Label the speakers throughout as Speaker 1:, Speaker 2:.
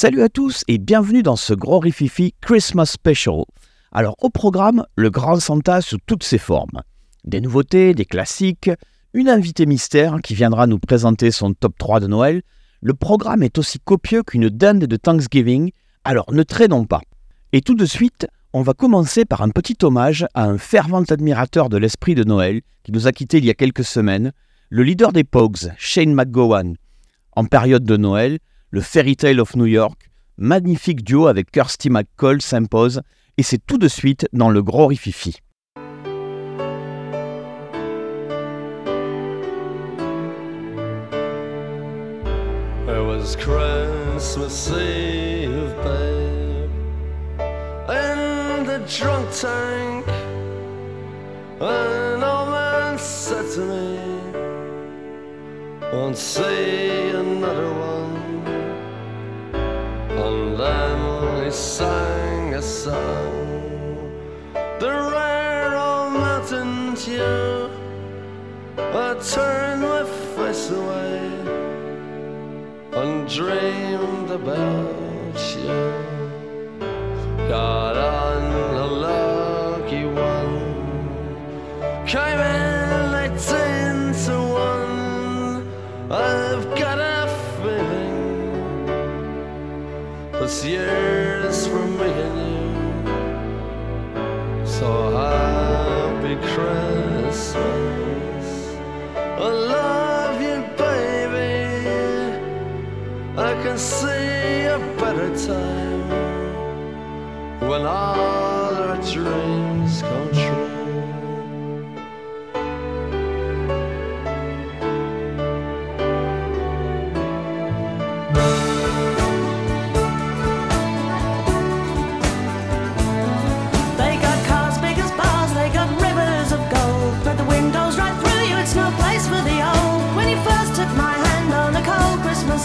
Speaker 1: Salut à tous et bienvenue dans ce gros rififi Christmas Special. Alors au programme, le Grand Santa sous toutes ses formes. Des nouveautés, des classiques, une invitée mystère qui viendra nous présenter son top 3 de Noël. Le programme est aussi copieux qu'une dinde de Thanksgiving, alors ne traînons pas. Et tout de suite, on va commencer par un petit hommage à un fervent admirateur de l'esprit de Noël qui nous a quittés il y a quelques semaines, le leader des Pogues, Shane McGowan. En période de Noël, le Fairy Tale of New York, magnifique duo avec Kirsty McCall s'impose, et c'est tout de suite dans le gros rififi.
Speaker 2: He sang a song, the rare old mountain dew. I turned my face away and dreamed about you. Got on a lucky one, came in eighteen to one. I've got a feeling this year's So happy Christmas. I love you, baby. I can see a better time when all our dreams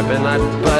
Speaker 2: On a drip in that bed.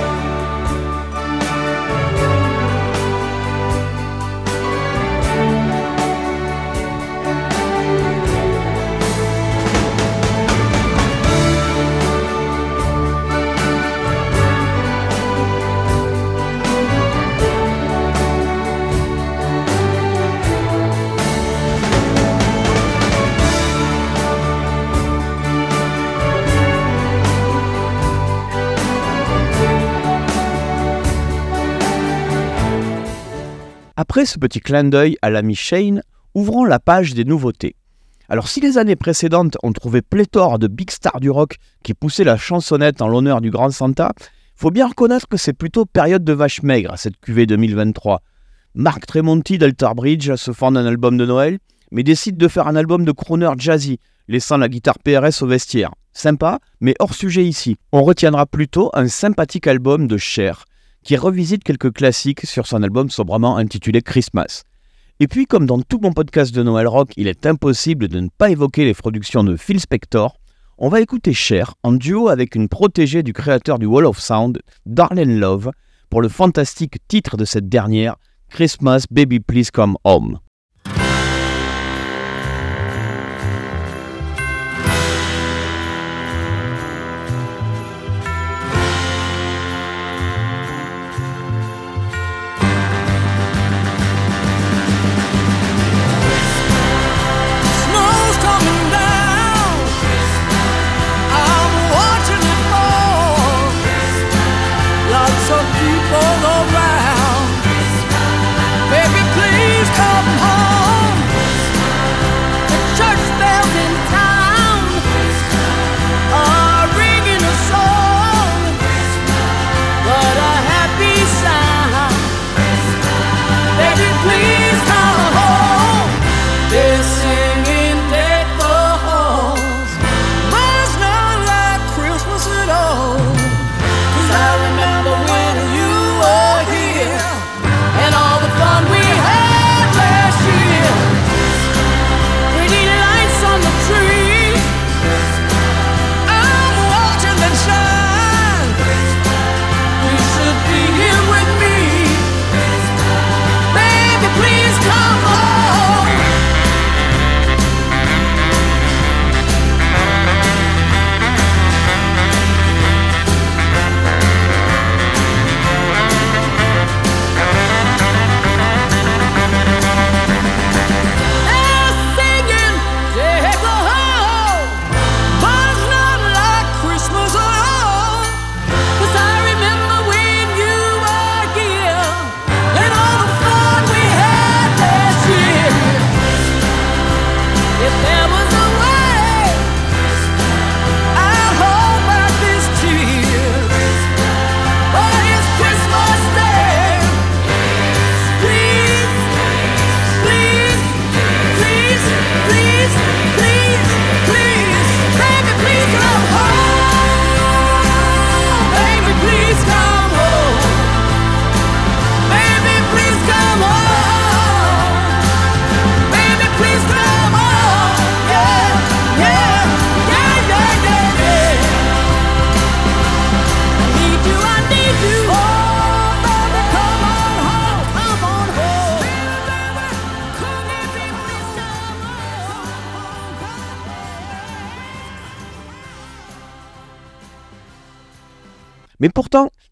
Speaker 1: Après ce petit clin d'œil à l'ami Shane, ouvrons la page des nouveautés. Alors si les années précédentes ont trouvé pléthore de big stars du rock qui poussaient la chansonnette en l'honneur du grand Santa, faut bien reconnaître que c'est plutôt période de vache maigre cette cuvée 2023. Mark Tremonti d'Alter Bridge se fend un album de Noël, mais décide de faire un album de crooner jazzy, laissant la guitare PRS au vestiaire. Sympa, mais hors sujet ici. On retiendra plutôt un sympathique album de Cher,
Speaker 3: qui revisite quelques classiques sur son album sobrement intitulé Christmas. Et puis, comme dans tout mon podcast de Noël Rock, il est impossible de ne pas évoquer les productions de Phil Spector, on va écouter Cher en duo avec une protégée du créateur du Wall of Sound, Darlene Love, pour le fantastique titre de cette dernière, Christmas Baby Please Come Home.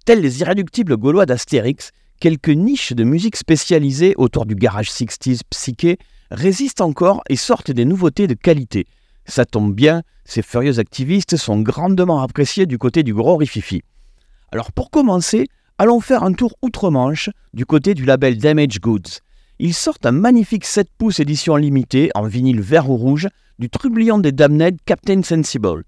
Speaker 3: Tels les irréductibles gaulois d'Astérix, quelques niches de musique spécialisées autour du garage 60s psyché résistent encore et sortent des nouveautés de qualité. Ça tombe bien, ces furieux activistes sont grandement appréciés du côté du gros rififi. Alors pour commencer, allons faire un tour outre-Manche du côté du label Damage Goods. Ils sortent un magnifique 7 pouces édition limitée en vinyle vert ou rouge du trublion des Damned Captain Sensible.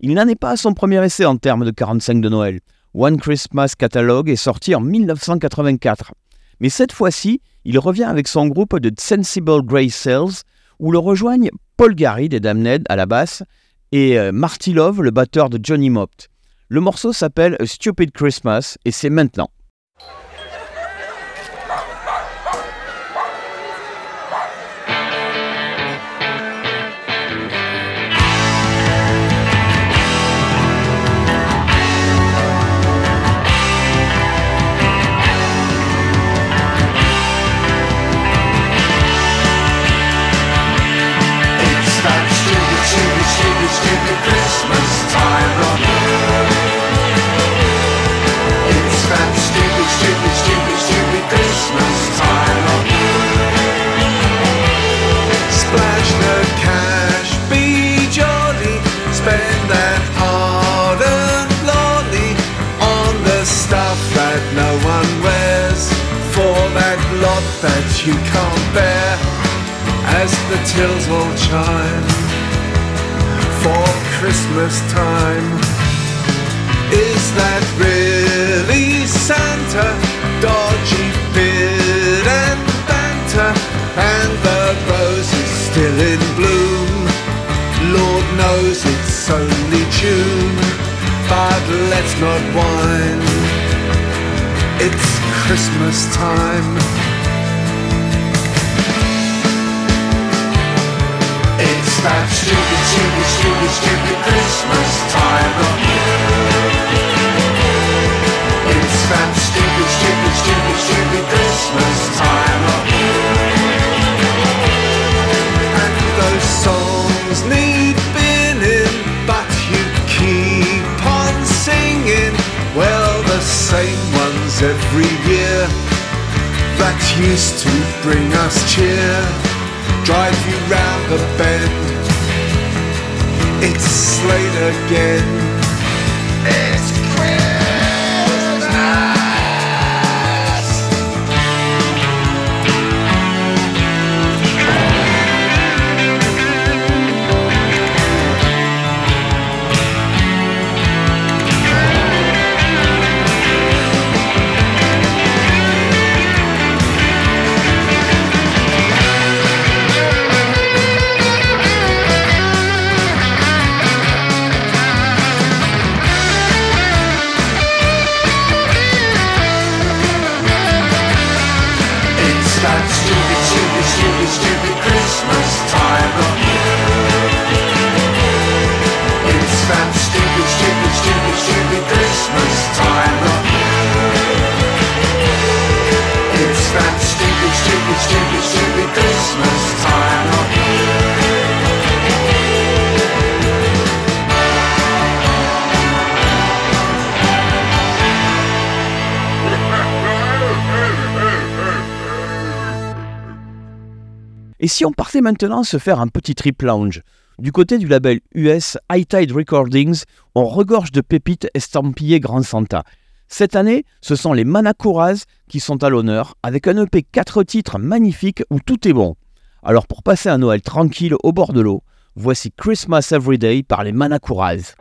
Speaker 3: Il n'en est pas à son premier essai en termes de 45 de Noël. One Christmas Catalogue est sorti en 1984. Mais cette fois-ci, il revient avec son groupe de Sensible Grey Cells, où le rejoignent Paul Gary des Damned à la basse et euh, Marty Love, le batteur de Johnny Mopt. Le morceau s'appelle Stupid Christmas et c'est maintenant.
Speaker 1: Maintenant se faire un petit trip lounge Du côté du label US High Tide Recordings, on regorge de pépites estampillées Grand Santa. Cette année, ce sont les Manakuras qui sont à l'honneur, avec un EP 4 titres magnifiques où tout est bon. Alors pour passer un Noël tranquille au bord de l'eau, voici Christmas Everyday par les Manakuras.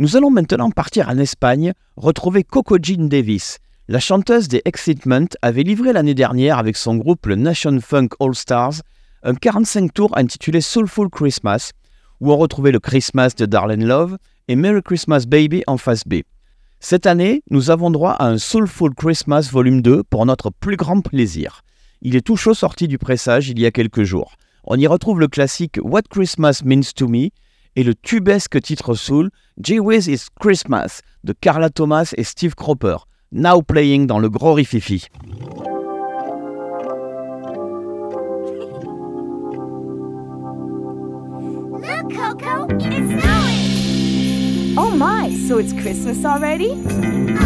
Speaker 1: Nous allons maintenant partir en Espagne, retrouver Coco Jean Davis. La chanteuse des Excitement avait livré l'année dernière avec son groupe le Nation Funk All Stars un 45 tours intitulé Soulful Christmas, où on retrouvait le Christmas de Darlene Love et Merry Christmas Baby en face B. Cette année, nous avons droit à un Soulful Christmas volume 2 pour notre plus grand plaisir. Il est tout chaud sorti du pressage il y a quelques jours. On y retrouve le classique What Christmas Means to Me et le tubesque titre soul Gee Whiz is Christmas de Carla Thomas et Steve Cropper, now playing dans le gros rififi.
Speaker 4: Look, Coco, it's snowing.
Speaker 3: Oh my, so it's Christmas already?
Speaker 4: Uh-huh.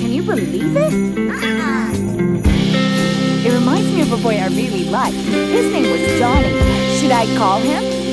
Speaker 3: Can you believe it?
Speaker 4: Uh-uh.
Speaker 3: It reminds me of a boy I really liked. His name was Johnny. Should I call him?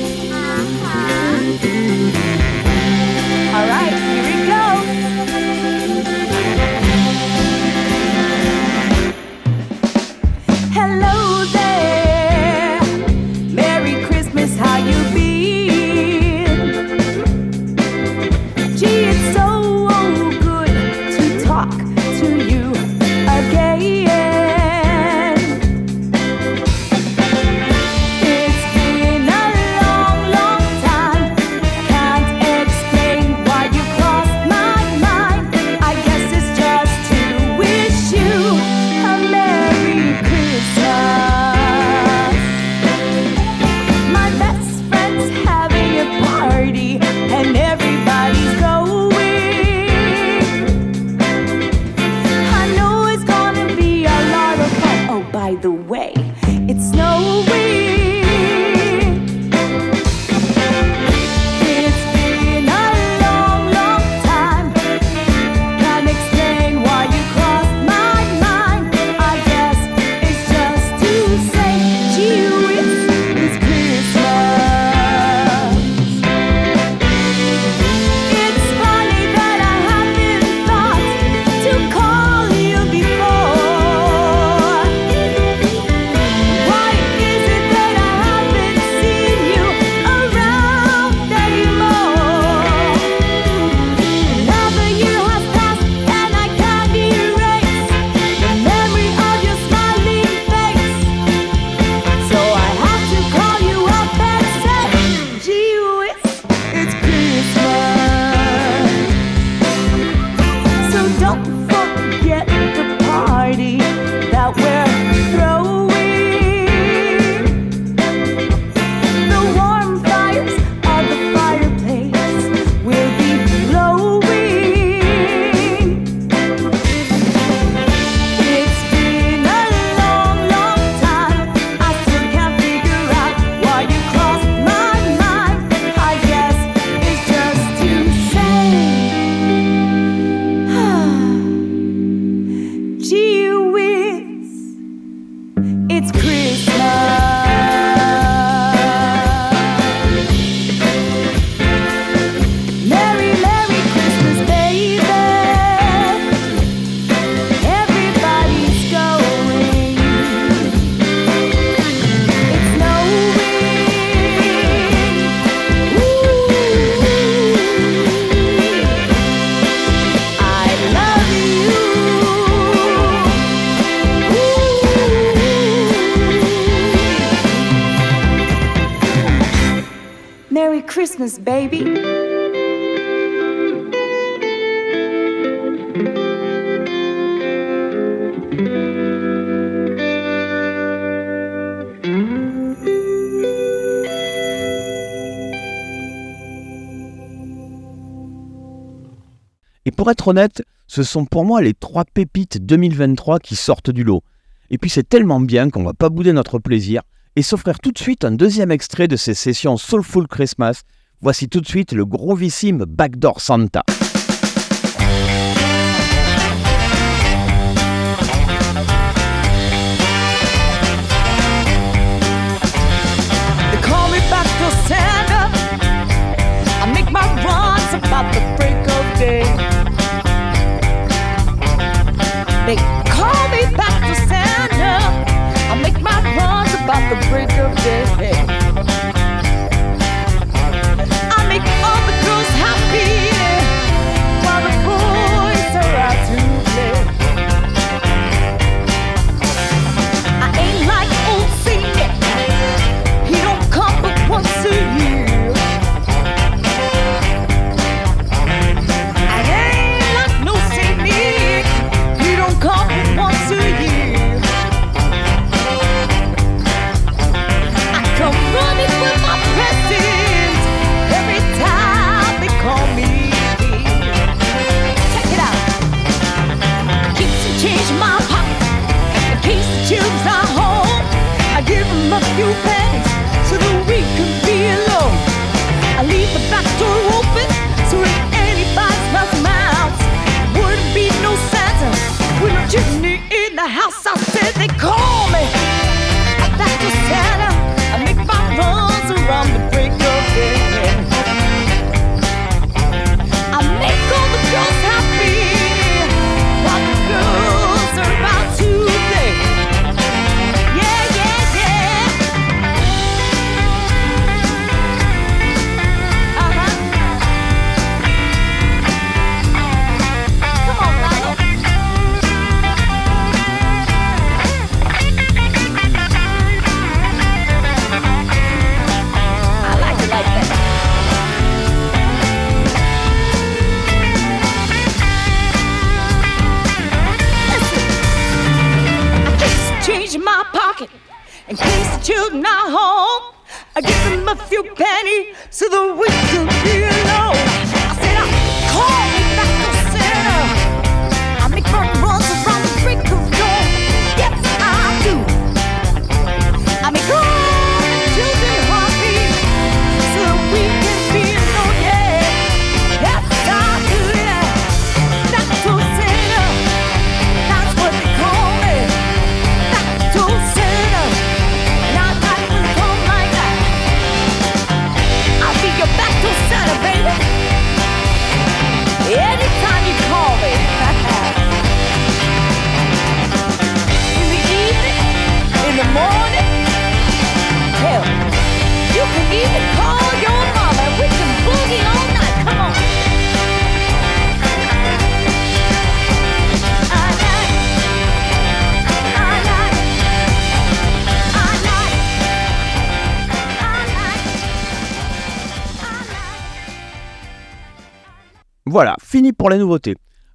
Speaker 1: Pour être honnête, ce sont pour moi les trois pépites 2023 qui sortent du lot. Et puis c'est tellement bien qu'on va pas bouder notre plaisir et s'offrir tout de suite un deuxième extrait de ces sessions Soulful Christmas. Voici tout de suite le grovissime Backdoor Santa.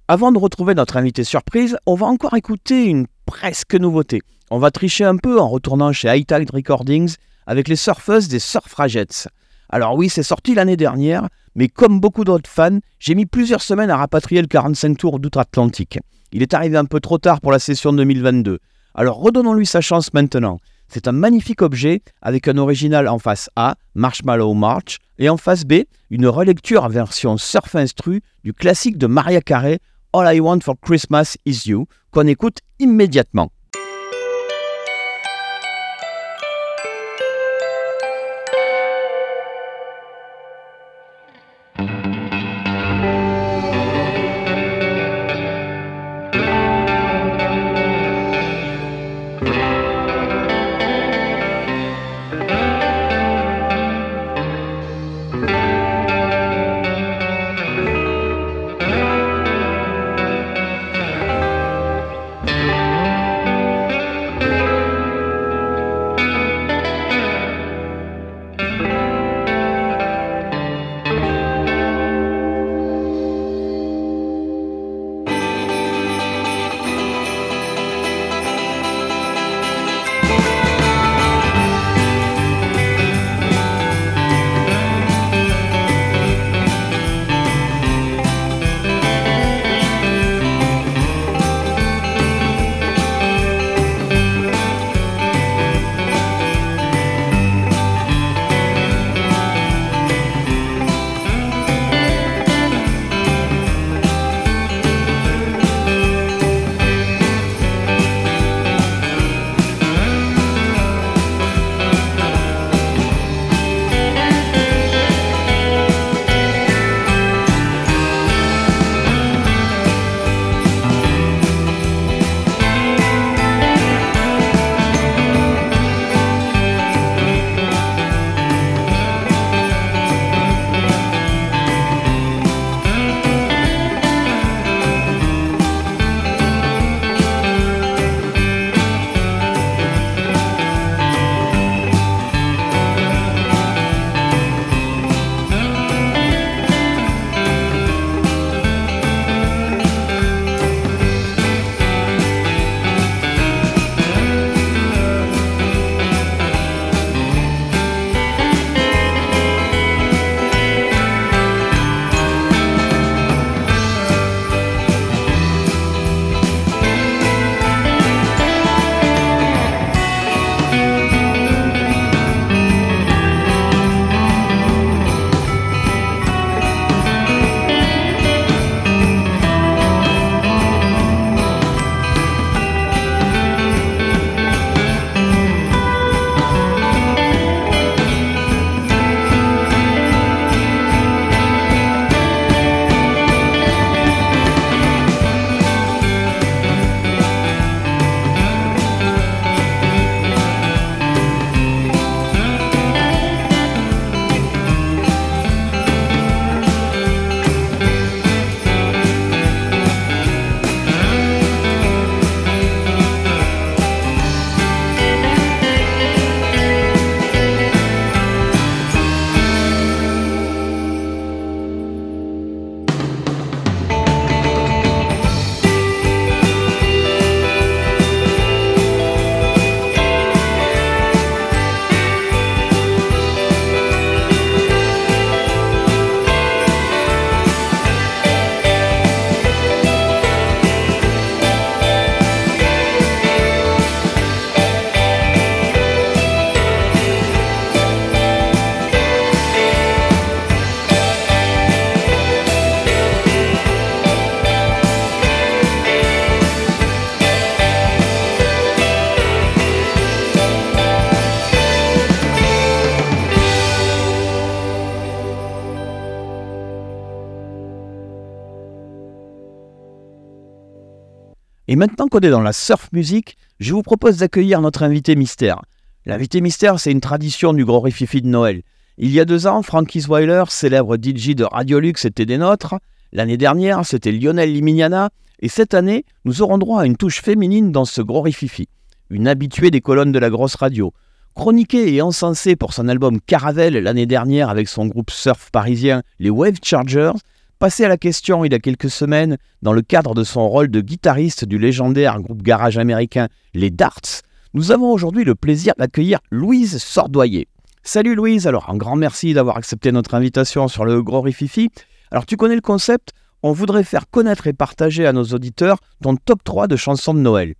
Speaker 1: Avant de retrouver notre invité surprise, on va encore écouter une presque nouveauté. On va tricher un peu en retournant chez High Recordings avec les surfeuses des Surfragettes. Alors oui, c'est sorti l'année dernière, mais comme beaucoup d'autres fans, j'ai mis plusieurs semaines à rapatrier le 45 tours d'outre-Atlantique. Il est arrivé un peu trop tard pour la session 2022. Alors redonnons-lui sa chance maintenant. C'est un magnifique objet avec un original en face A, Marshmallow March, et en face B, une relecture en version surf instru du classique de Maria Carey, All I Want for Christmas Is You, qu'on écoute immédiatement. Maintenant qu'on est dans la surf music, je vous propose d'accueillir notre invité mystère. L'invité mystère, c'est une tradition du Gros Rififi de Noël. Il y a deux ans, Frankie Weiler, célèbre DJ de Radiolux, était des nôtres. L'année dernière, c'était Lionel Limignana. Et cette année, nous aurons droit à une touche féminine dans ce Gros Rififi. Une habituée des colonnes de la grosse radio. Chroniquée et encensée pour son album Caravelle l'année dernière avec son groupe surf parisien, les Wave Chargers, passée à la question il y a quelques semaines dans le cadre de son rôle de guitariste du légendaire groupe garage américain Les Darts, nous avons aujourd'hui le plaisir d'accueillir Louise Sordoyer. Salut Louise, alors un grand merci d'avoir accepté notre invitation sur le Gros Rififi. Alors tu connais le concept, on voudrait faire connaître et partager à nos auditeurs ton top 3 de chansons de Noël.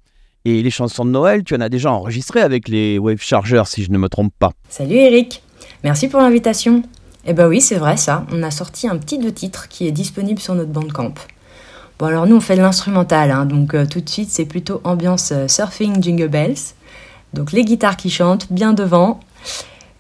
Speaker 1: Et les chansons de Noël, tu en as déjà enregistré avec les Wave Chargers si je ne me trompe pas.
Speaker 5: Salut Eric, merci pour l'invitation. Eh ben oui, c'est vrai ça, on a sorti un petit deux titres qui est disponible sur notre bandcamp. Bon alors nous on fait de l'instrumental, hein, donc euh, tout de suite c'est plutôt ambiance euh, surfing jingle bells. Donc les guitares qui chantent bien devant.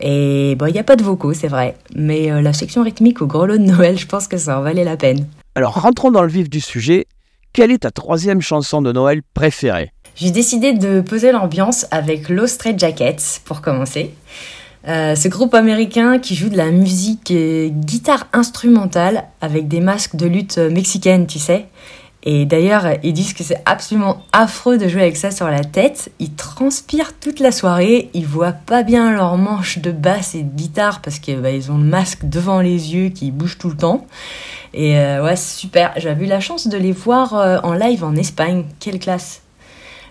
Speaker 5: Et bon, il n'y a pas de vocaux, c'est vrai. Mais euh, la section rythmique au gros lot de Noël, je pense que ça en valait la peine.
Speaker 1: Alors rentrons dans le vif du sujet. Quelle est ta troisième chanson de Noël préférée?
Speaker 5: J'ai décidé de poser l'ambiance avec Low Straight Jackets pour commencer. Euh, ce groupe américain qui joue de la musique euh, guitare instrumentale avec des masques de lutte euh, mexicaine, tu sais. Et d'ailleurs, ils disent que c'est absolument affreux de jouer avec ça sur la tête. Ils transpirent toute la soirée, ils voient pas bien leurs manches de basse et de guitare parce qu'ils bah, ont le masque devant les yeux qui bouge tout le temps. Et euh, ouais, super. J'avais eu la chance de les voir en live en Espagne. Quelle classe!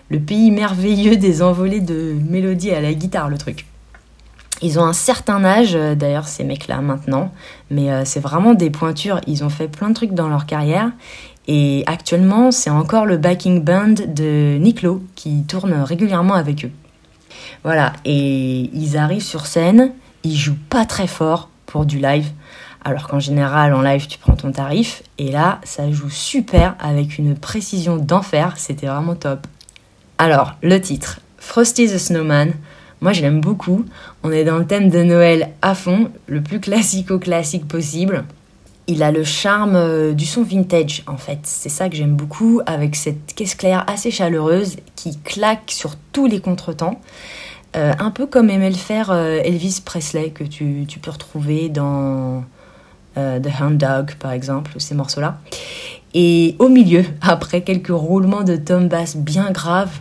Speaker 5: Le pays merveilleux des envolées de mélodies à la guitare, le truc. Ils ont un certain âge, euh, d'ailleurs, ces mecs-là maintenant, mais euh, c'est vraiment des pointures. Ils ont fait plein de trucs dans leur carrière. Et actuellement, c'est encore le backing band de Nick Lowe qui tourne régulièrement avec eux. Voilà, et ils arrivent sur scène, ils jouent pas très fort pour du live, alors qu'en général, en live, tu prends ton tarif. Et là, ça joue super avec une précision d'enfer, c'était vraiment top. Alors, le titre, Frosty the Snowman. Moi, je l'aime beaucoup. On est dans le thème de Noël à fond, le plus classico-classique possible. Il a le charme euh, du son vintage, en fait. C'est ça que j'aime beaucoup, avec cette caisse claire assez chaleureuse qui claque sur tous les contretemps. Euh, un peu comme aimait le faire euh, Elvis Presley, que tu, peux retrouver dans The Hound Dog, par exemple, ces morceaux-là. Et au milieu, après quelques roulements de tom bass bien graves,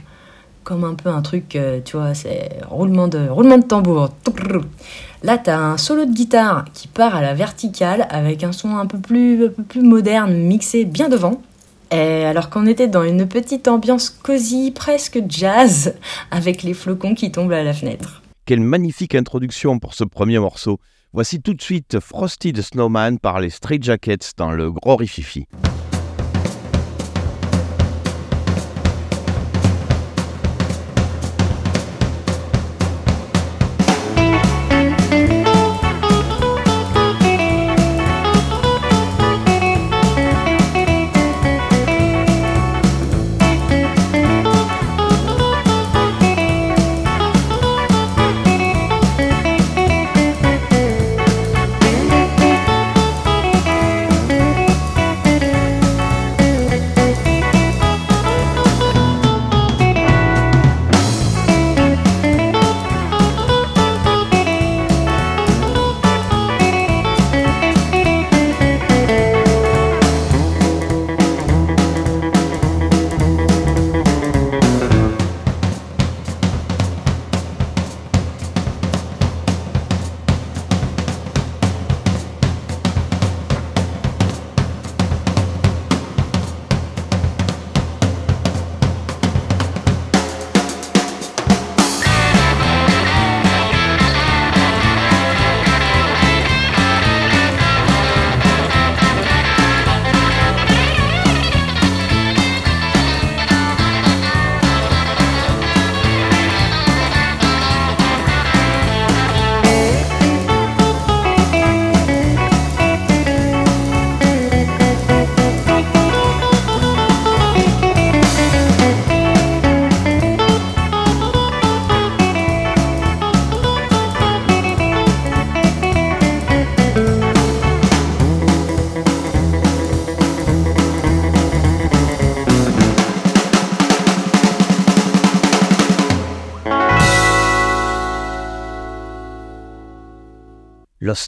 Speaker 5: comme un peu un truc, euh, tu vois, c'est roulement de, roulement de tambour. Là, t'as un solo de guitare qui part à la verticale avec un son un peu plus, un peu plus moderne, mixé bien devant. Et alors qu'on était dans une petite ambiance cosy, presque jazz, avec les flocons qui tombent à la fenêtre.
Speaker 1: Quelle magnifique introduction pour ce premier morceau. Voici tout de suite Frosty the Snowman par les Straight Jackets dans le Gros Rififi.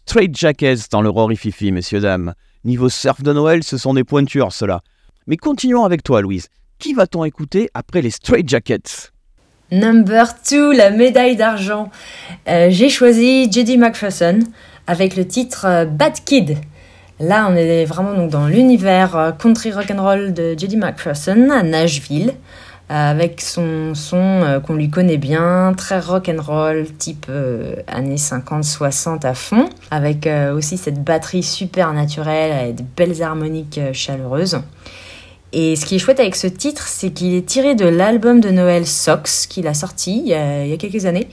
Speaker 1: Straight Jackets dans le Rory Fifi, messieurs, dames. Niveau surf de Noël, ce sont des pointures, ceux-là. Mais continuons avec toi, Louise. Qui va-t-on écouter après les Straight Jackets?
Speaker 5: Number 2, la médaille d'argent. Euh, J'ai choisi Judy McPherson avec le titre euh, Bad Kid. Là, on est vraiment donc dans l'univers euh, country rock and roll de Judy McPherson à Nashville, avec son son euh, qu'on lui connaît bien, très rock and roll, type euh, années 50-60 à fond, avec euh, aussi cette batterie super naturelle et des belles harmoniques euh, chaleureuses. Et ce qui est chouette avec ce titre, c'est qu'il est tiré de l'album de Noël Sox qu'il a sorti il y a, quelques années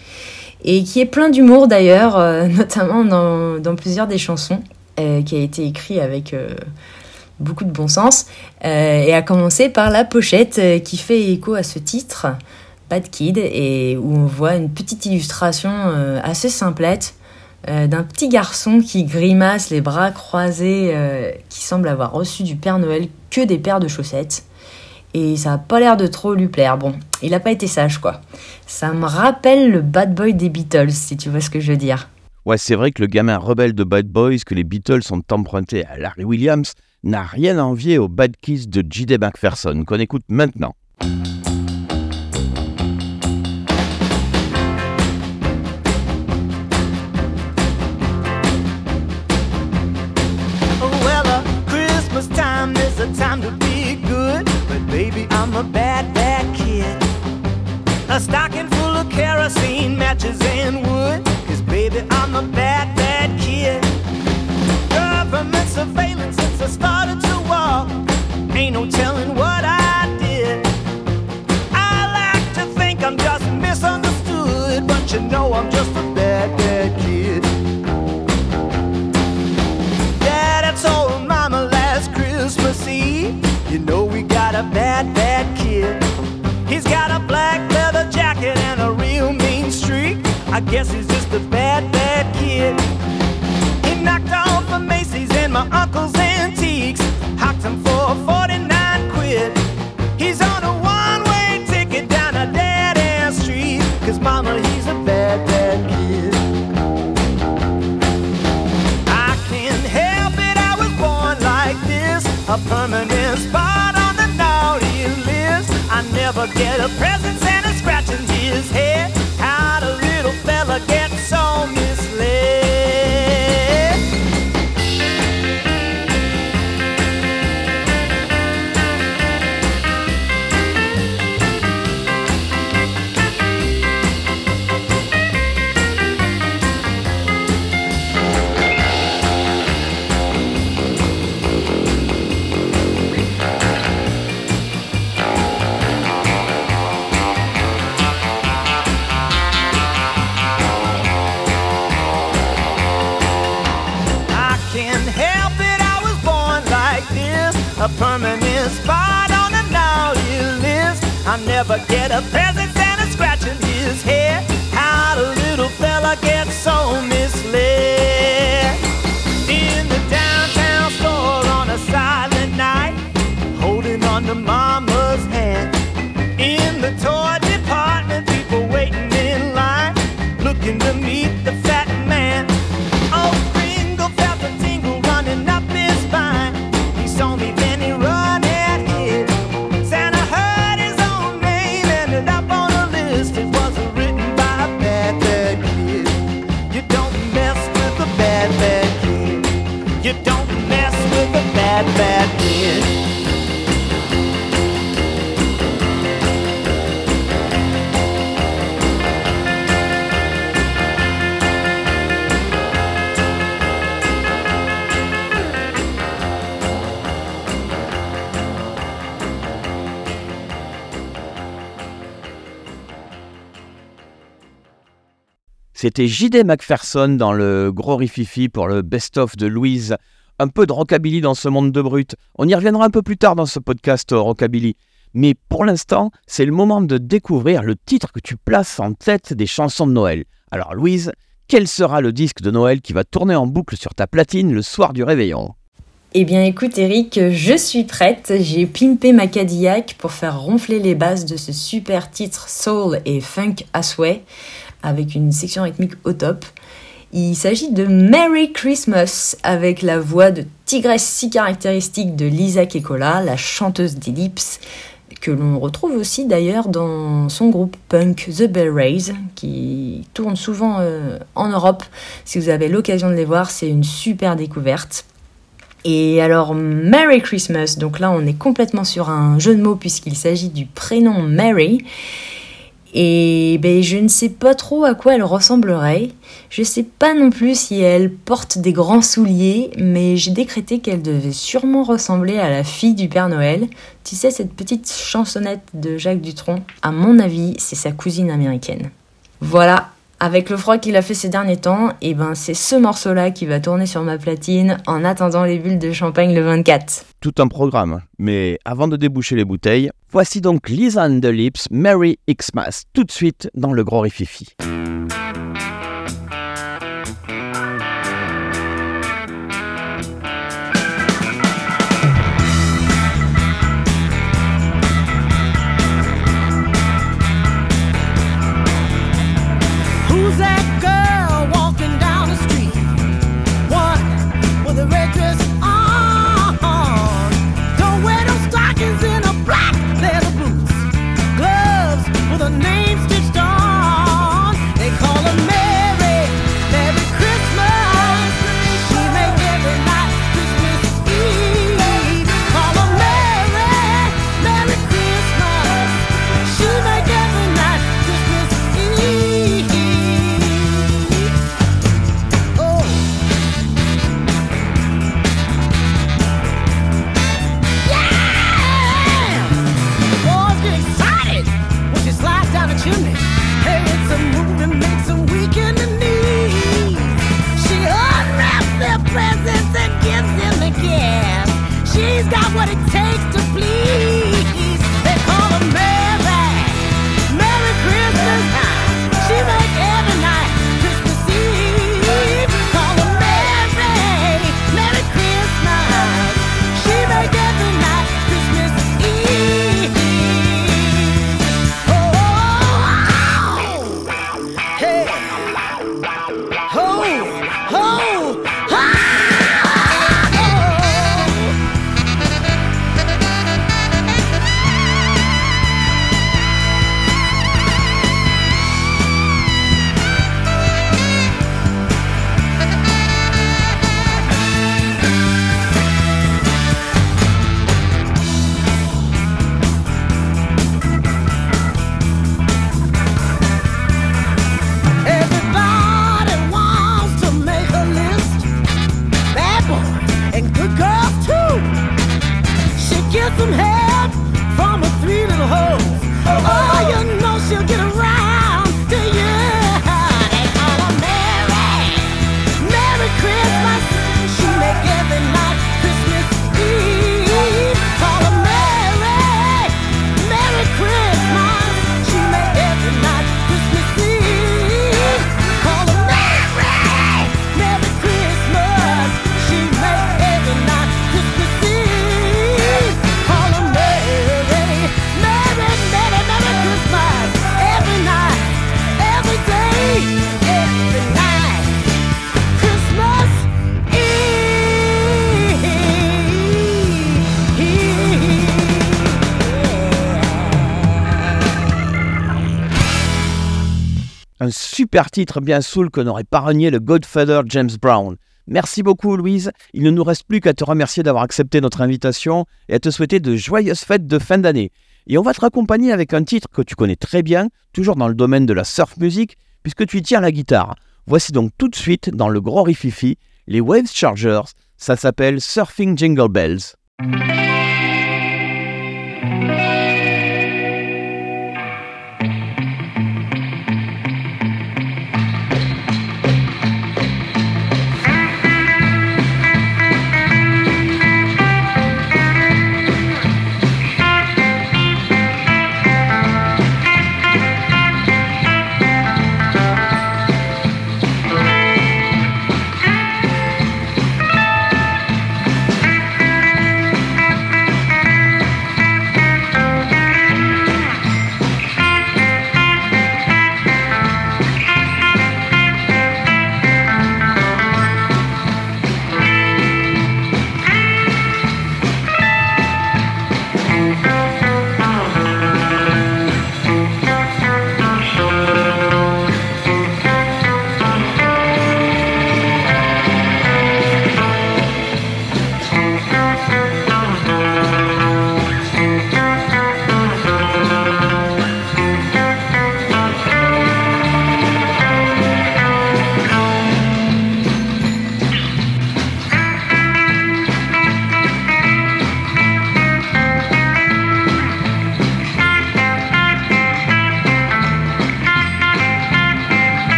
Speaker 5: et qui est plein d'humour d'ailleurs, euh, notamment dans, plusieurs des chansons, euh, qui a été écrit avec euh, beaucoup de bon sens, euh, et à commencer par la pochette euh, qui fait écho à ce titre, Bad Kid, et où on voit une petite illustration euh, assez simplette d'un petit garçon qui grimace les bras croisés, qui semble avoir reçu du Père Noël que des paires de chaussettes. Et ça a pas l'air de trop lui plaire. Bon, il a pas été sage quoi. Ça me rappelle le bad boy des Beatles, si tu vois ce que je veux dire.
Speaker 1: Ouais, c'est vrai que le gamin rebelle de Bad Boys que les Beatles ont emprunté à Larry Williams n'a rien à envier au Bad Kiss de J.D. McPherson qu'on écoute maintenant.
Speaker 6: A bad, bad kid. A stocking full of kerosene, matches, and wood, cause baby, I'm a bad, bad kid. Government surveillance guess he's just a bad, bad kid. He knocked off the Macy's and my uncle's antiques, hocked him for 49
Speaker 1: C'était J.D. McPherson dans le gros rififi pour le best-of de Louise. Un peu de rockabilly dans ce monde de brut. On y reviendra un peu plus tard dans ce podcast euh, rockabilly. Mais pour l'instant, c'est le moment de découvrir le titre que tu places en tête des chansons de Noël. Alors Louise, quel sera le disque de Noël qui va tourner en boucle sur ta platine le soir du réveillon?
Speaker 5: Eh bien écoute Eric, je suis prête. J'ai pimpé ma Cadillac pour faire ronfler les basses de ce super titre soul et funk souhait avec une section rythmique au top. Il s'agit de Merry Christmas avec la voix de tigresse si caractéristique de Lisa Kekola, la chanteuse d'Ellipse, que l'on retrouve aussi d'ailleurs dans son groupe punk The Bell Rays, qui tourne souvent euh, en Europe. Si vous avez l'occasion de les voir, c'est une super découverte. Et alors, Merry Christmas, donc là on est complètement sur un jeu de mots puisqu'il s'agit du prénom Mary. Et ben, je ne sais pas trop à quoi elle ressemblerait. Je sais pas non plus si elle porte des grands souliers, mais j'ai décrété qu'elle devait sûrement ressembler à la fille du Père Noël. Tu sais, cette petite chansonnette de Jacques Dutronc, à mon avis, c'est sa cousine américaine. Voilà, avec le froid qu'il a fait ces derniers temps, et ben c'est ce morceau-là qui va tourner sur ma platine en attendant les bulles de champagne le 24.
Speaker 7: Tout un programme. Mais avant de déboucher les bouteilles, voici donc Lisa and the Lips, Merry Xmas, tout de suite dans le gros rififi. Super titre bien soul que n'aurait pas renié le Godfather James Brown. Merci beaucoup Louise, il ne nous reste plus qu'à te remercier d'avoir accepté notre invitation et à te souhaiter de joyeuses fêtes de fin d'année. Et on va te raccompagner avec un titre que tu connais très bien, toujours dans le domaine de la surf music, puisque tu y tiens la guitare. Voici donc tout de suite dans le gros rififi, les Waves Chargers, ça s'appelle Surfing Jingle Bells.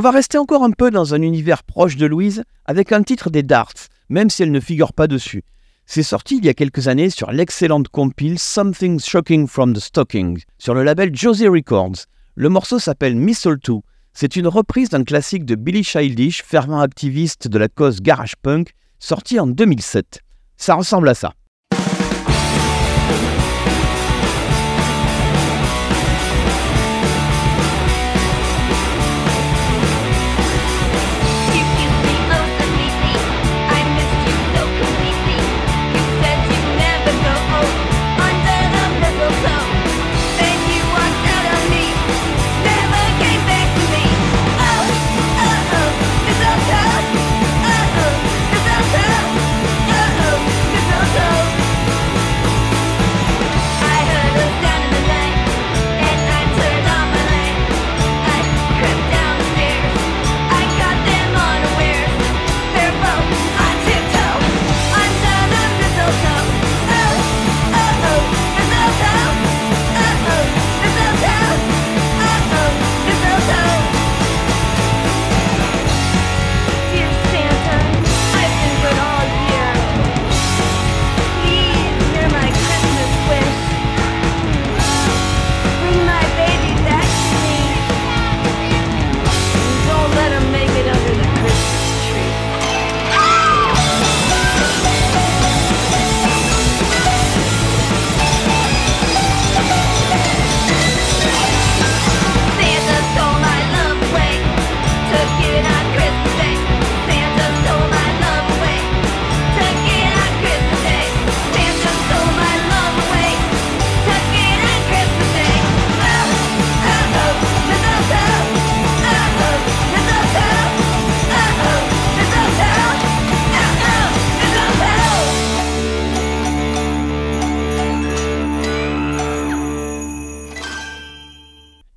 Speaker 8: On va rester encore un peu dans un univers proche de Louise avec un titre des Darts, même si elle ne figure pas dessus. C'est sorti il y a quelques années sur l'excellente compile Something Shocking from the Stocking sur le label Josie Records. Le morceau s'appelle Mistletoe. C'est une reprise d'un classique de Billy Childish, fervent activiste de la cause garage punk, sorti en 2007. Ça ressemble à ça.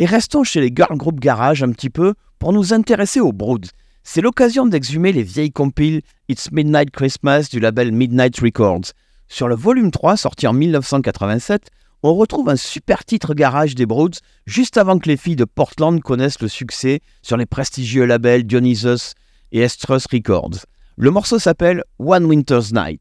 Speaker 8: Et restons chez les girl group garage un petit peu pour nous intéresser aux Broods. C'est l'occasion d'exhumer les vieilles compiles It's Midnight Christmas du label Midnight Records. Sur le volume 3, sorti en 1987, on retrouve un super titre garage des Broods juste avant que les filles de Portland connaissent le succès sur les prestigieux labels Dionysus et Estrus Records. Le morceau s'appelle One Winter's Night.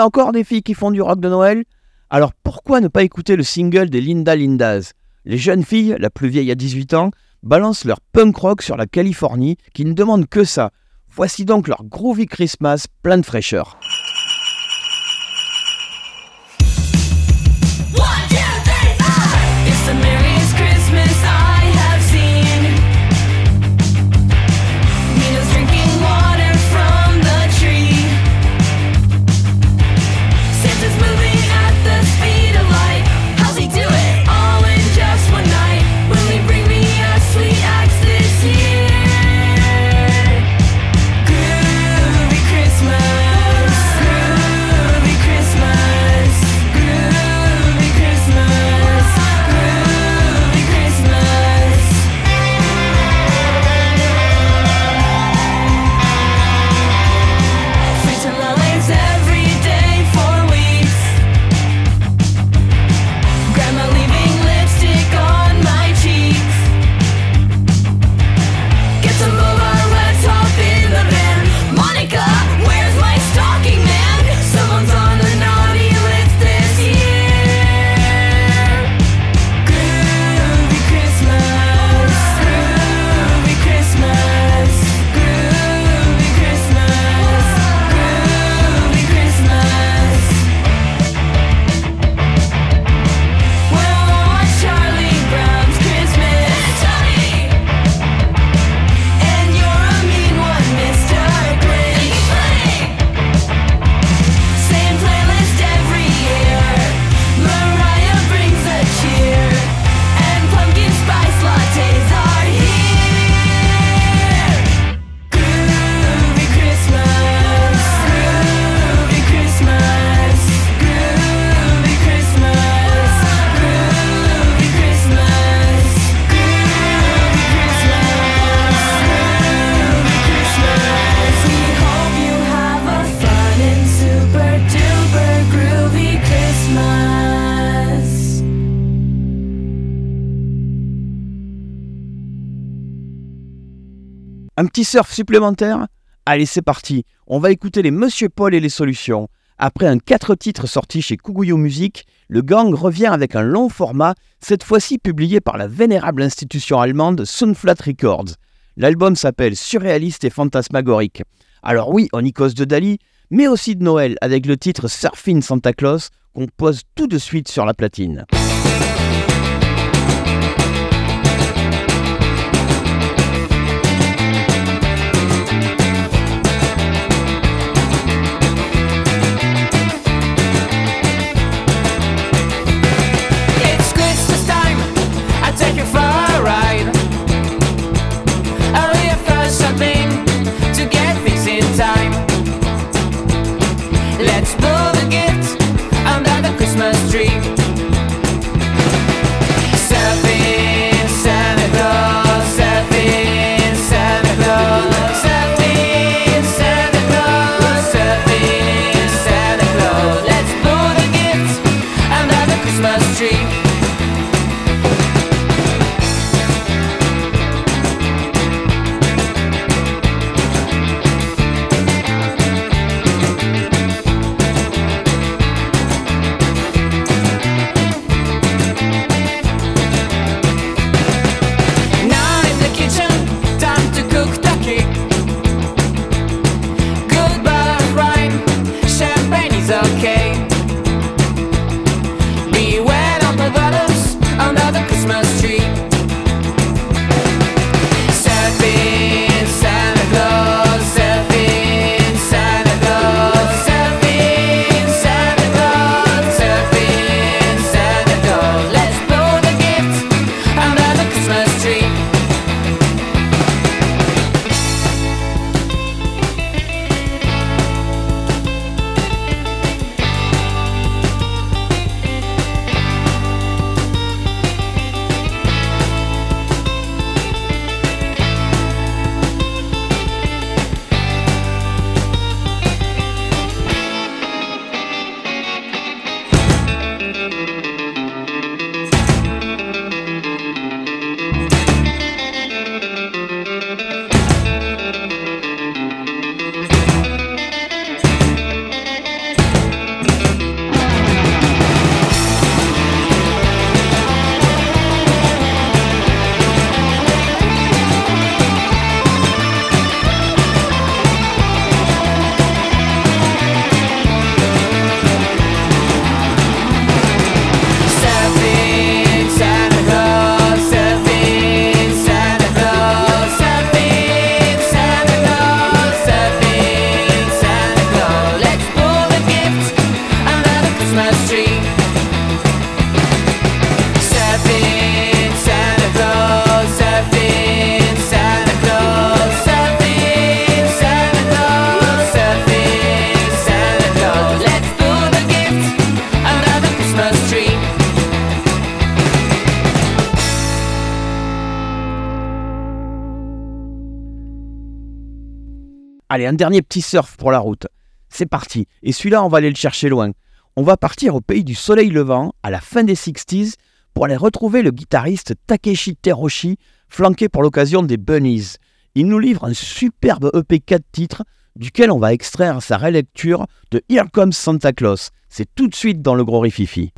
Speaker 8: encore des filles qui font du rock de Noël
Speaker 3: Alors pourquoi ne pas écouter le single des Linda Lindas Les jeunes filles, la plus vieille à 18 ans, balancent leur punk rock sur la Californie qui ne demande que ça. Voici donc leur groovy Christmas plein de fraîcheur. Un petit surf supplémentaire Allez, c'est parti. On va écouter les Monsieur Paul et les solutions. Après un 4 titres sortis chez Kuguyo Music, le gang revient avec un long format, cette fois-ci publié par la vénérable institution allemande Sunflat Records. L'album s'appelle Surréaliste et fantasmagorique. Alors oui, on y cause de Dali, mais aussi de Noël avec le titre Surfing Santa Claus qu'on pose tout de suite sur la platine.
Speaker 1: Allez, un dernier petit surf pour la route. C'est parti. Et celui-là, on va aller le chercher loin. On va partir au pays du soleil levant à la fin des 60s pour aller retrouver le guitariste Takeshi Teroshi, flanqué pour l'occasion des Bunnies. Il nous livre un superbe EP 4 titres duquel on va extraire sa relecture de Here Comes Santa Claus. C'est tout de suite dans le gros rififi.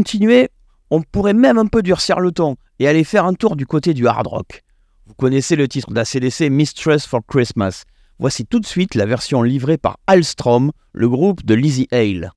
Speaker 1: Continuer, on pourrait même un peu durcir le ton et aller faire un tour du côté du hard rock. Vous connaissez le titre d'ACDC Mistress for Christmas. Voici tout de suite la version livrée par Alstrom, le groupe de Lizzie Hale.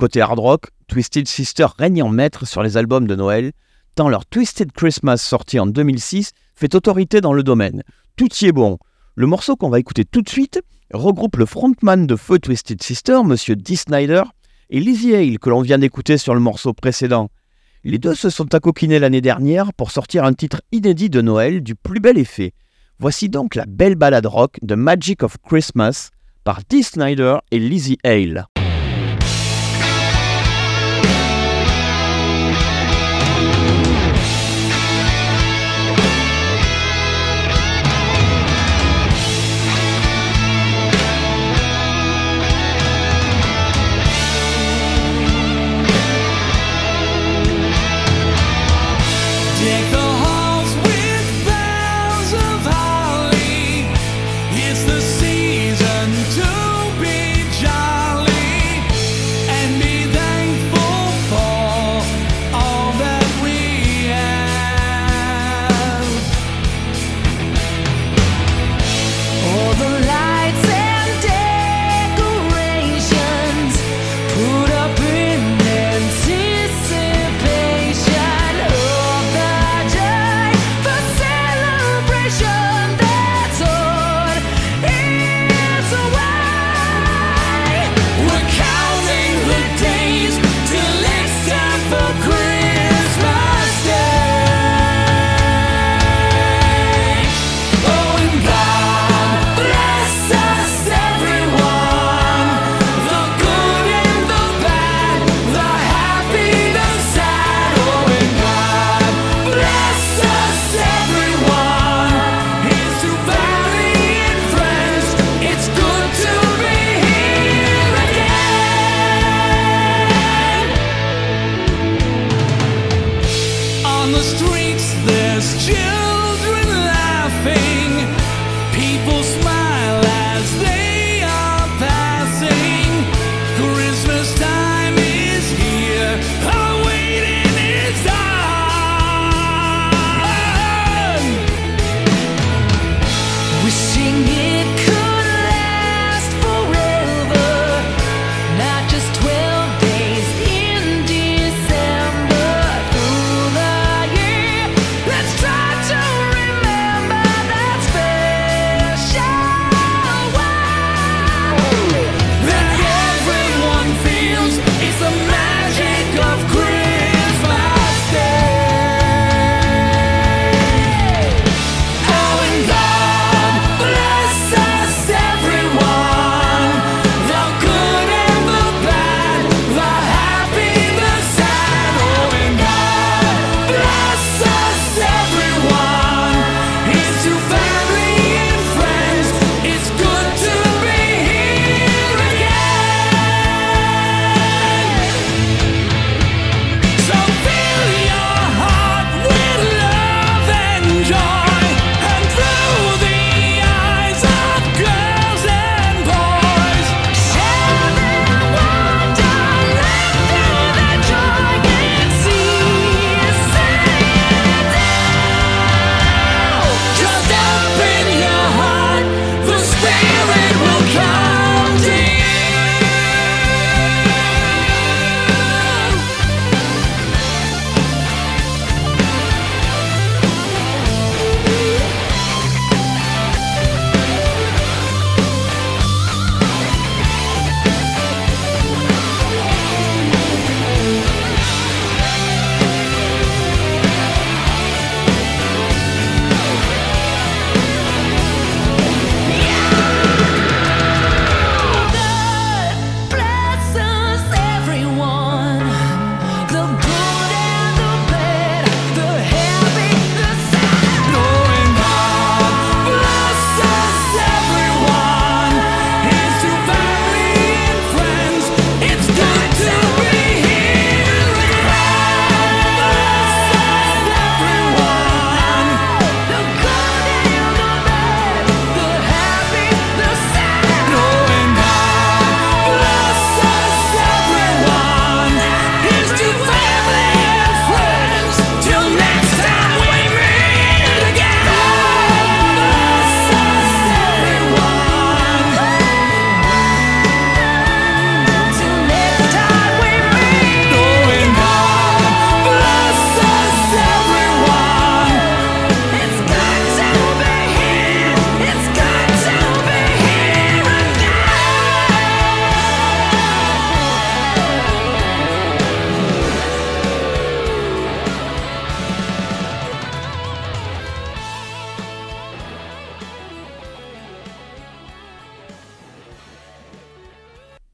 Speaker 1: Côté hard rock, Twisted Sister règne en maître sur les albums de Noël, tant leur Twisted Christmas sorti en 2006 fait autorité dans le domaine. Tout y est bon. Le morceau qu'on va écouter tout de suite regroupe le frontman de Feu Twisted Sister, Monsieur Dee Snyder, et Lizzie Hale que l'on vient d'écouter sur le morceau précédent. Les deux se sont accoquinés l'année dernière pour sortir un titre inédit de Noël du plus bel effet. Voici donc la belle balade rock de Magic of Christmas par Dee Snyder et Lizzie Hale.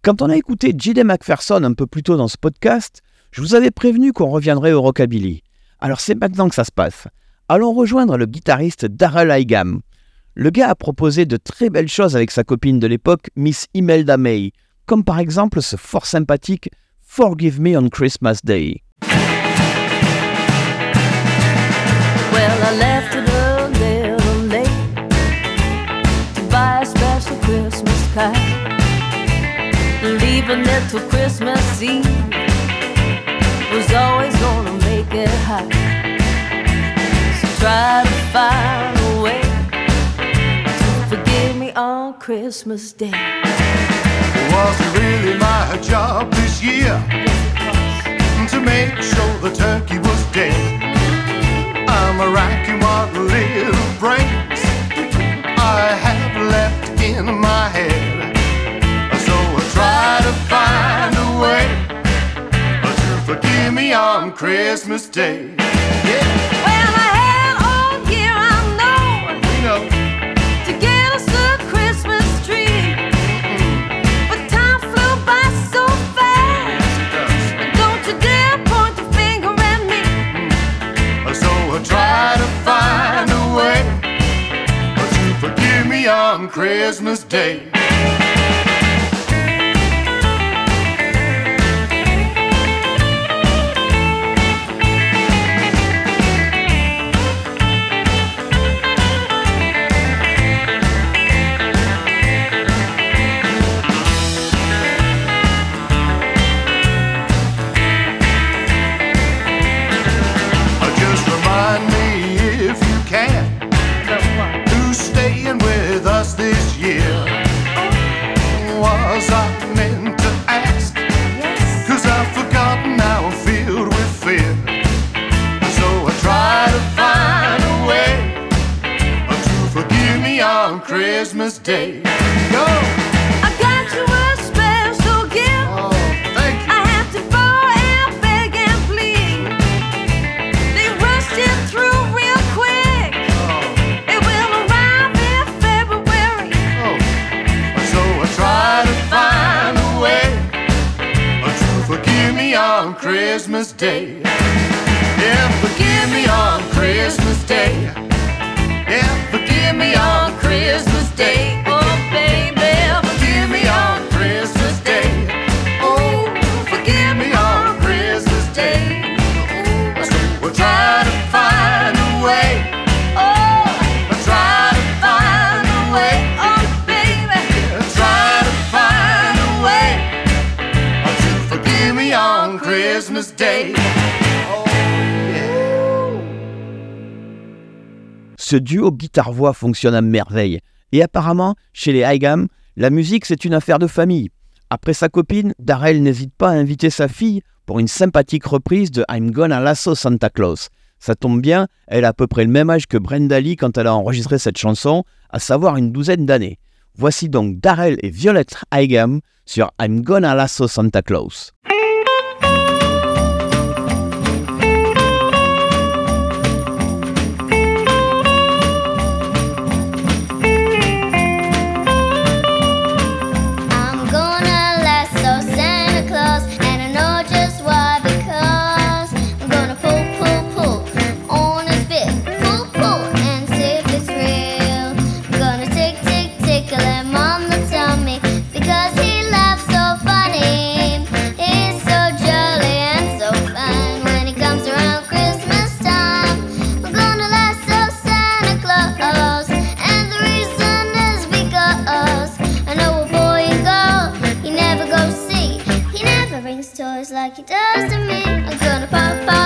Speaker 1: Quand on a écouté J.D. McPherson un peu plus tôt dans ce podcast, je vous avais prévenu qu'on reviendrait au rockabilly. Alors c'est maintenant que ça se passe. Allons rejoindre le guitariste Darrell Higham. Le gars a proposé de très belles choses avec sa copine de l'époque, Miss Imelda May, comme par exemple ce fort sympathique Forgive Me on Christmas Day.
Speaker 9: Leaving it till Christmas Eve was always gonna make it hot. So try to find a way to forgive me on Christmas Day.
Speaker 10: Was it really my job this year to make sure the turkey was dead? I'm a racking what little brains I have left in my head. So I try to find a way but to forgive me on Christmas Day. Yeah.
Speaker 9: Well, I had all year, I know.
Speaker 10: You know,
Speaker 9: to get us a Christmas tree. Mm-hmm. But time flew by so fast.
Speaker 10: does.
Speaker 9: Don't you dare point the finger at me.
Speaker 10: Mm-hmm. So I try to find a way
Speaker 9: but to
Speaker 10: forgive me on Christmas Day.
Speaker 1: Ce duo guitare-voix fonctionne à merveille. Et apparemment, chez les Higham, la musique c'est une affaire de famille. Après sa copine, Darrell n'hésite pas à inviter sa fille pour une sympathique reprise de I'm Gonna Lasso Santa Claus. Ça tombe bien, elle a à peu près le même âge que Brenda Lee quand elle a enregistré cette chanson, à savoir une douzaine d'années. Voici donc Darrell et Violette Higham sur I'm Gonna Lasso Santa Claus.
Speaker 11: I'm gonna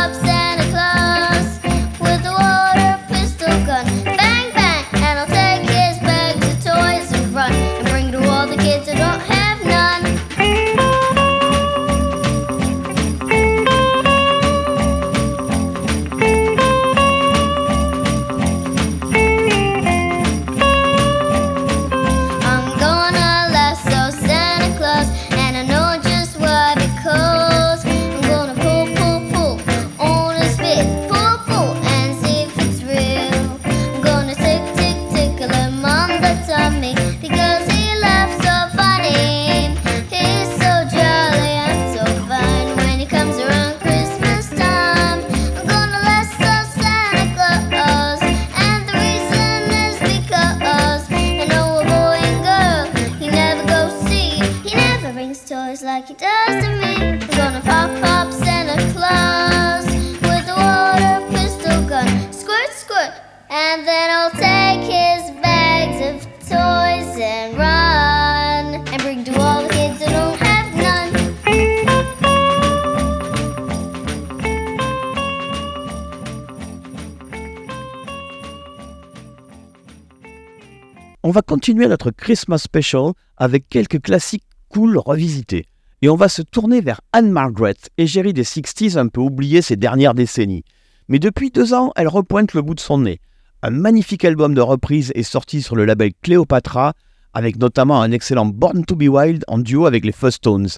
Speaker 1: continuer notre Christmas Special avec quelques classiques cool revisités. Et on va se tourner vers Anne-Margaret, égérie des 60s un peu oubliée ces dernières décennies. Mais depuis deux ans, elle repointe le bout de son nez. Un magnifique album de reprise est sorti sur le label Cleopatra, avec notamment un excellent Born to be Wild en duo avec les Tones.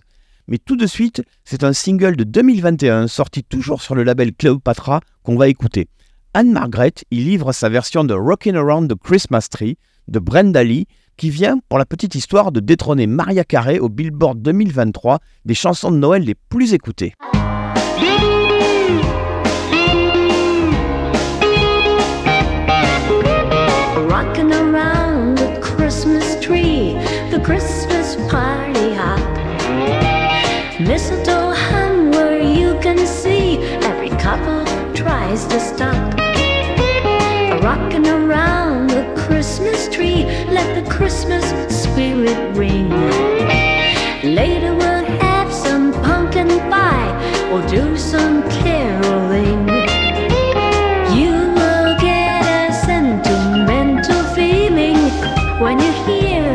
Speaker 1: Mais tout de suite, c'est un single de 2021 sorti toujours sur le label Cleopatra qu'on va écouter. Anne-Margaret y livre sa version de Rockin' Around the Christmas Tree de Brenda Lee, qui vient, pour la petite histoire, de détrôner Maria Carey au Billboard 2023 des chansons de Noël les plus écoutées.
Speaker 3: Spirit ring. Later we'll have some pumpkin pie, we'll do some caroling. You will get a sentimental feeling when you hear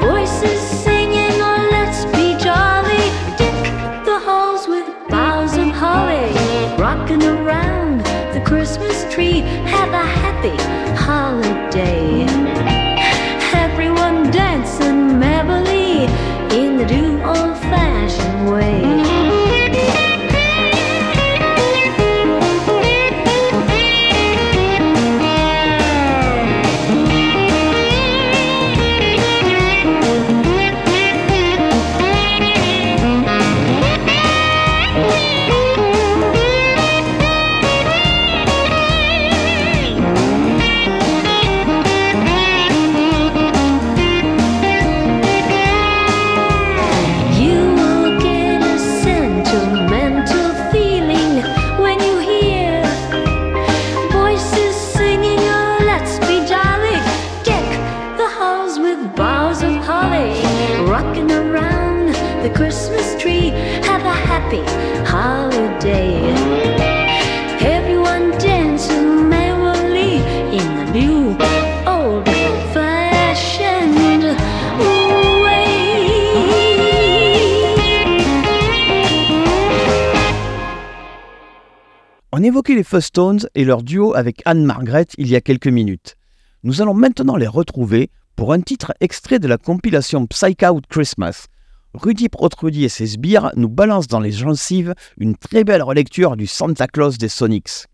Speaker 3: voices singing, or let's be jolly. Deck the halls with boughs of holly, rocking around the Christmas tree. Have a happy
Speaker 1: On évoquait les Tones et leur duo avec Anne-Margaret il y a quelques minutes. Nous allons maintenant les retrouver pour un titre extrait de la compilation Psych Out Christmas. Rudy Protrudy et ses sbires nous balancent dans les gencives une très belle relecture du Santa Claus des Sonics.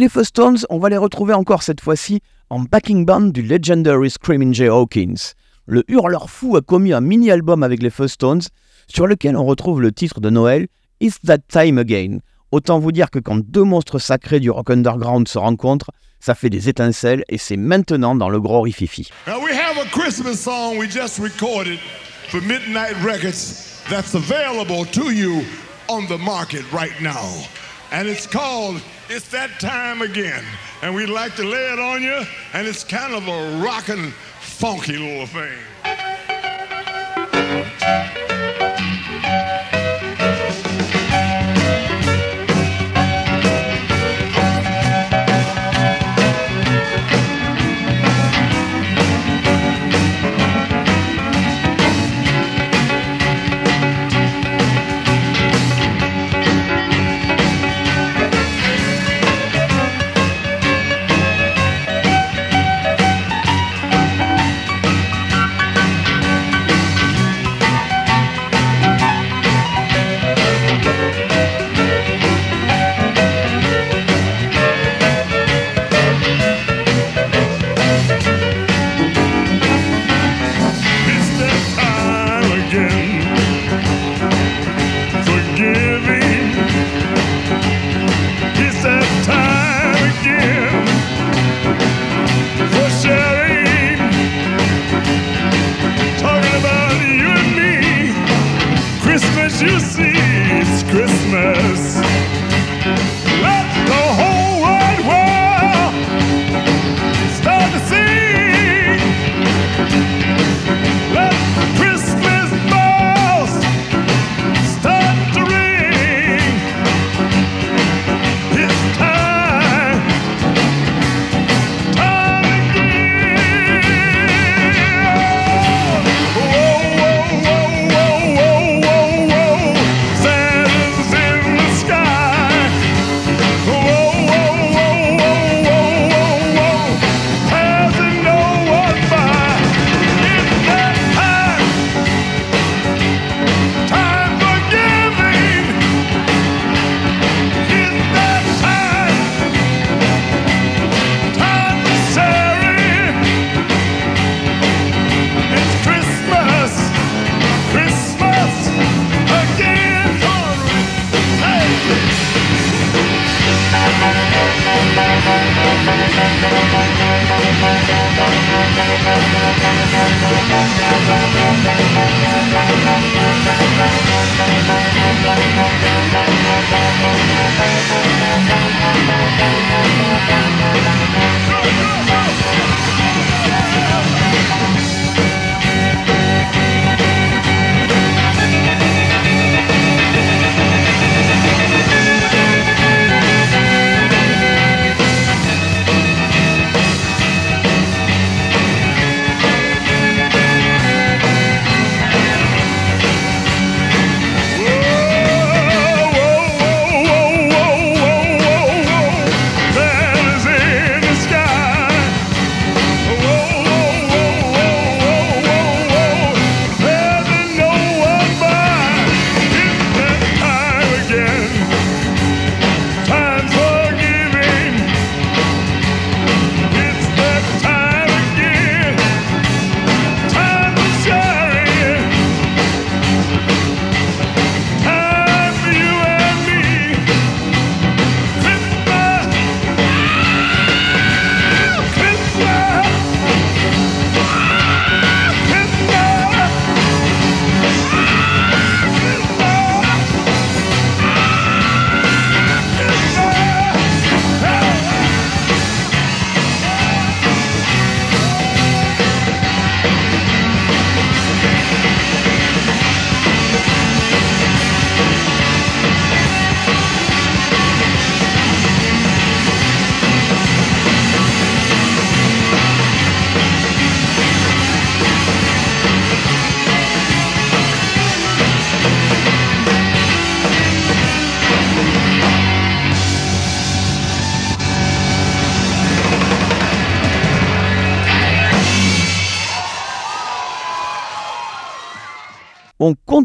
Speaker 1: Les Fuzz-Tones, on va les retrouver encore cette fois-ci en backing band du legendary Screaming Jay Hawkins. Le hurleur fou a commis un mini-album avec les Fuzz-Tones sur lequel on retrouve le titre de Noël Is That Time Again. Autant vous dire que quand deux monstres sacrés du rock underground se rencontrent, ça fait des étincelles et c'est maintenant dans le gros rififi.
Speaker 12: We have a Christmas song we just recorded for Midnight Records that's available to you on the market right now. And it's called It's That Time Again. And we'd like to lay it on you, and it's kind of a rockin', funky little thing.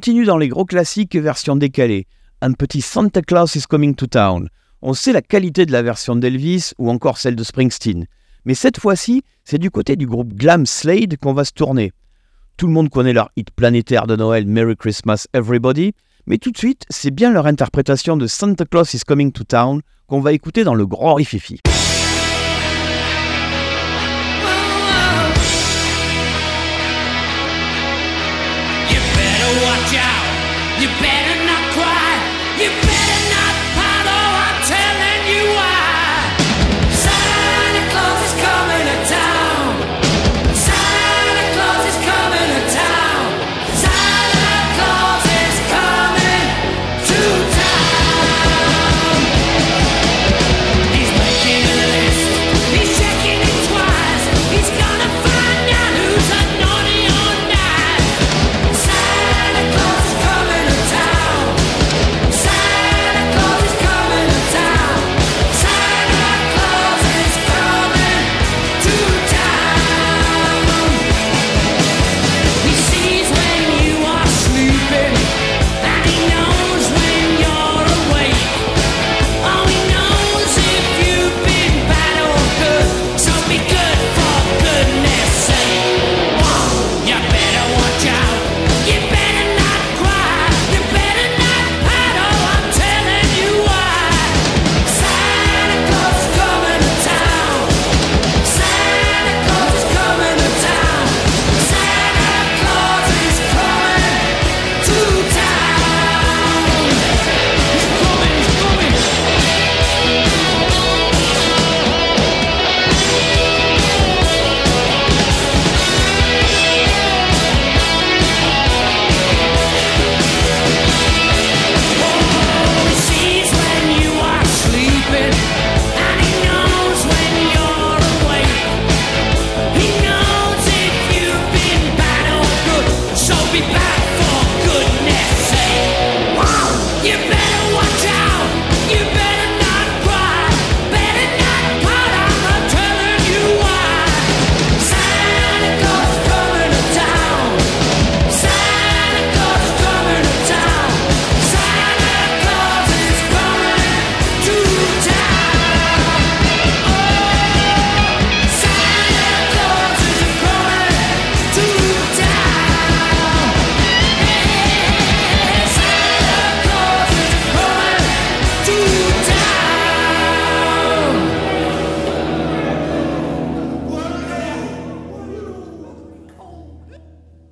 Speaker 1: Continue dans les gros classiques version décalée. Un petit Santa Claus is Coming to Town. On sait la qualité de la version d'Elvis ou encore celle de Springsteen. Mais cette fois-ci, c'est du côté du groupe Glam Slade qu'on va se tourner. Tout le monde connaît leur hit planétaire de Noël Merry Christmas Everybody, mais tout de suite, c'est bien leur interprétation de Santa Claus is Coming to Town qu'on va écouter dans le grand rififi.
Speaker 3: You better not.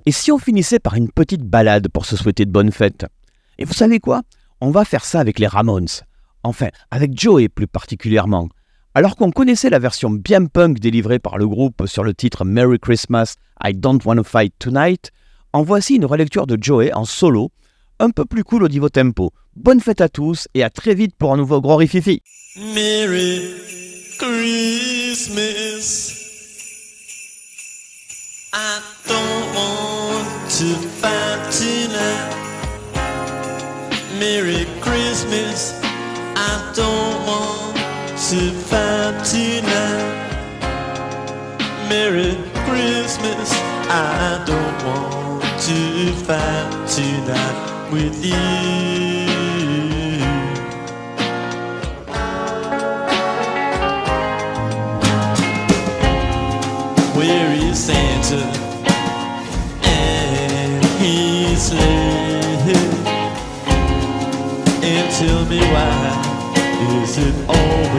Speaker 1: Et si on finissait par une petite balade pour se souhaiter de bonnes fêtes? Et vous savez quoi? On va faire ça avec les Ramones. Enfin, avec Joey plus particulièrement. Alors qu'on connaissait la version bien punk délivrée par le groupe sur le titre Merry Christmas, I Don't Wanna Fight Tonight, en voici une relecture de Joey en solo, un peu plus cool au niveau tempo. Bonne fête à tous et à très vite pour un nouveau gros rififi.
Speaker 13: Merry Christmas. To fight tonight. Merry Christmas. I don't want to fight tonight. Merry Christmas. I don't want to fight tonight with you. Why is it always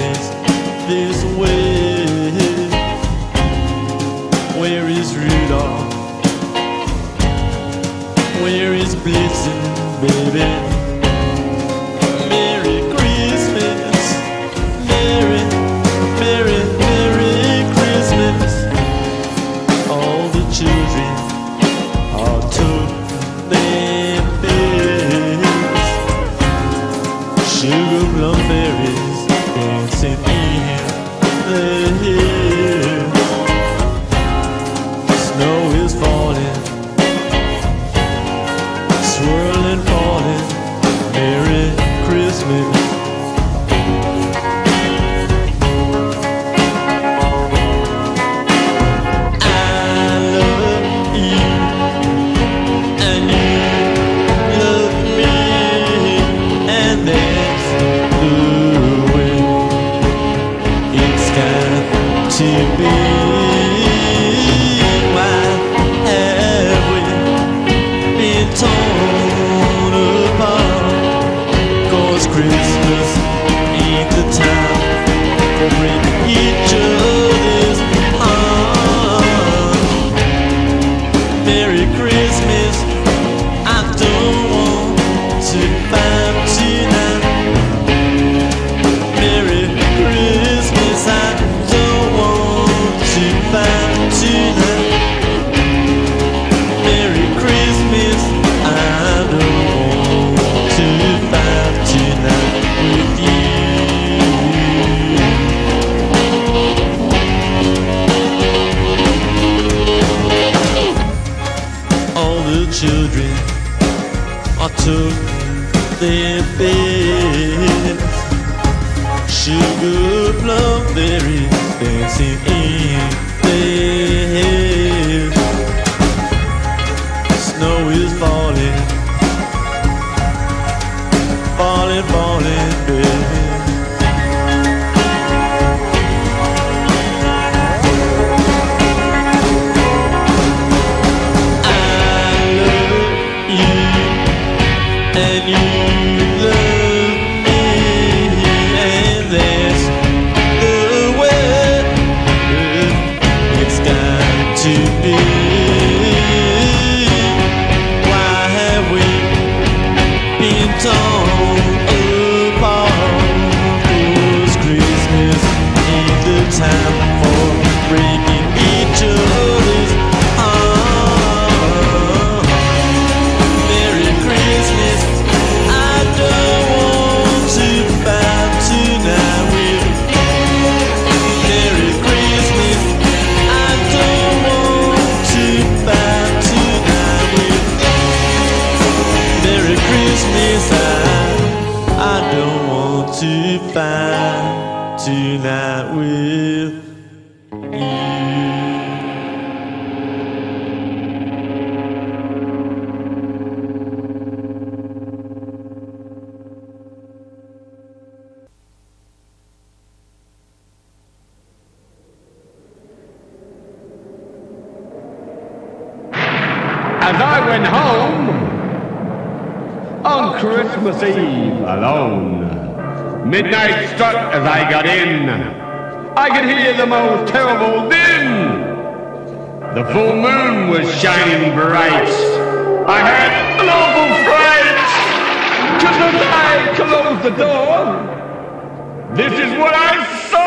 Speaker 13: the
Speaker 14: most terrible then. The full moon was shining bright. I had an awful fright. Just as I closed the door, this is what I saw.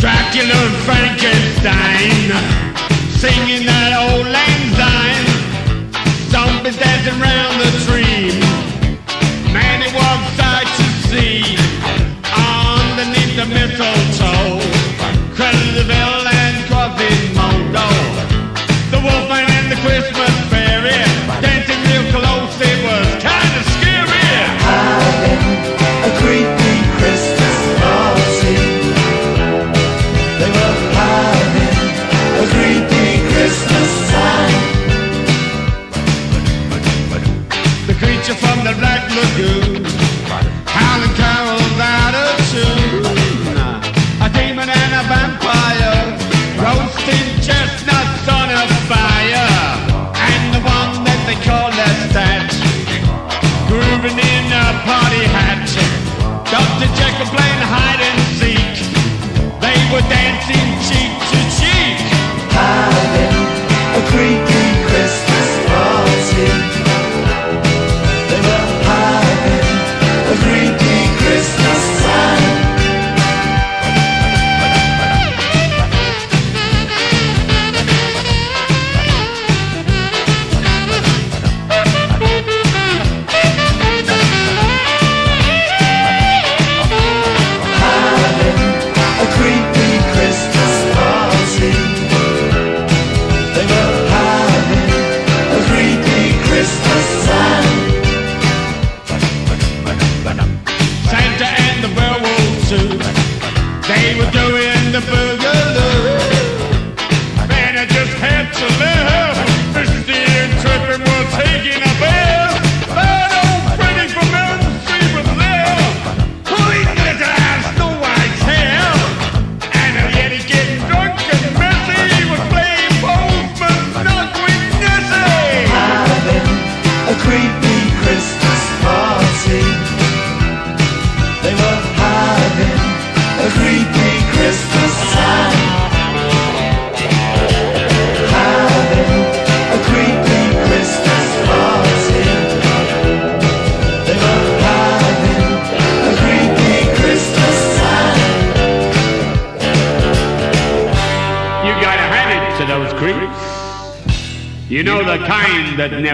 Speaker 14: Dracula and Frankenstein singing that old lang syne. Zombies dancing round the tree. Mandeville and Coffee Mondo, the Wolfman and the Christmas. Martin Sheen.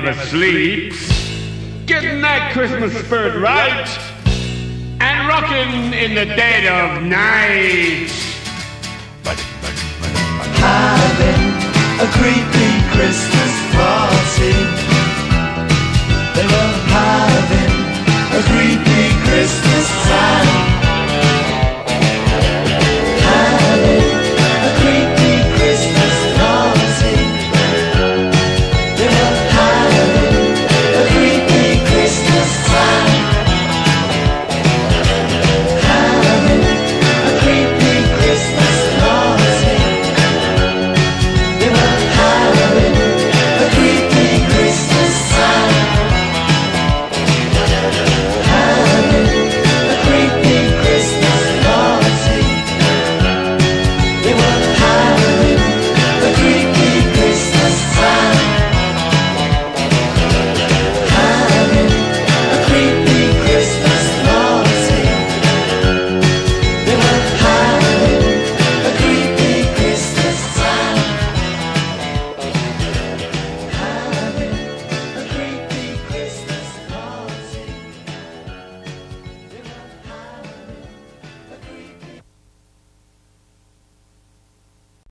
Speaker 14: never sleep.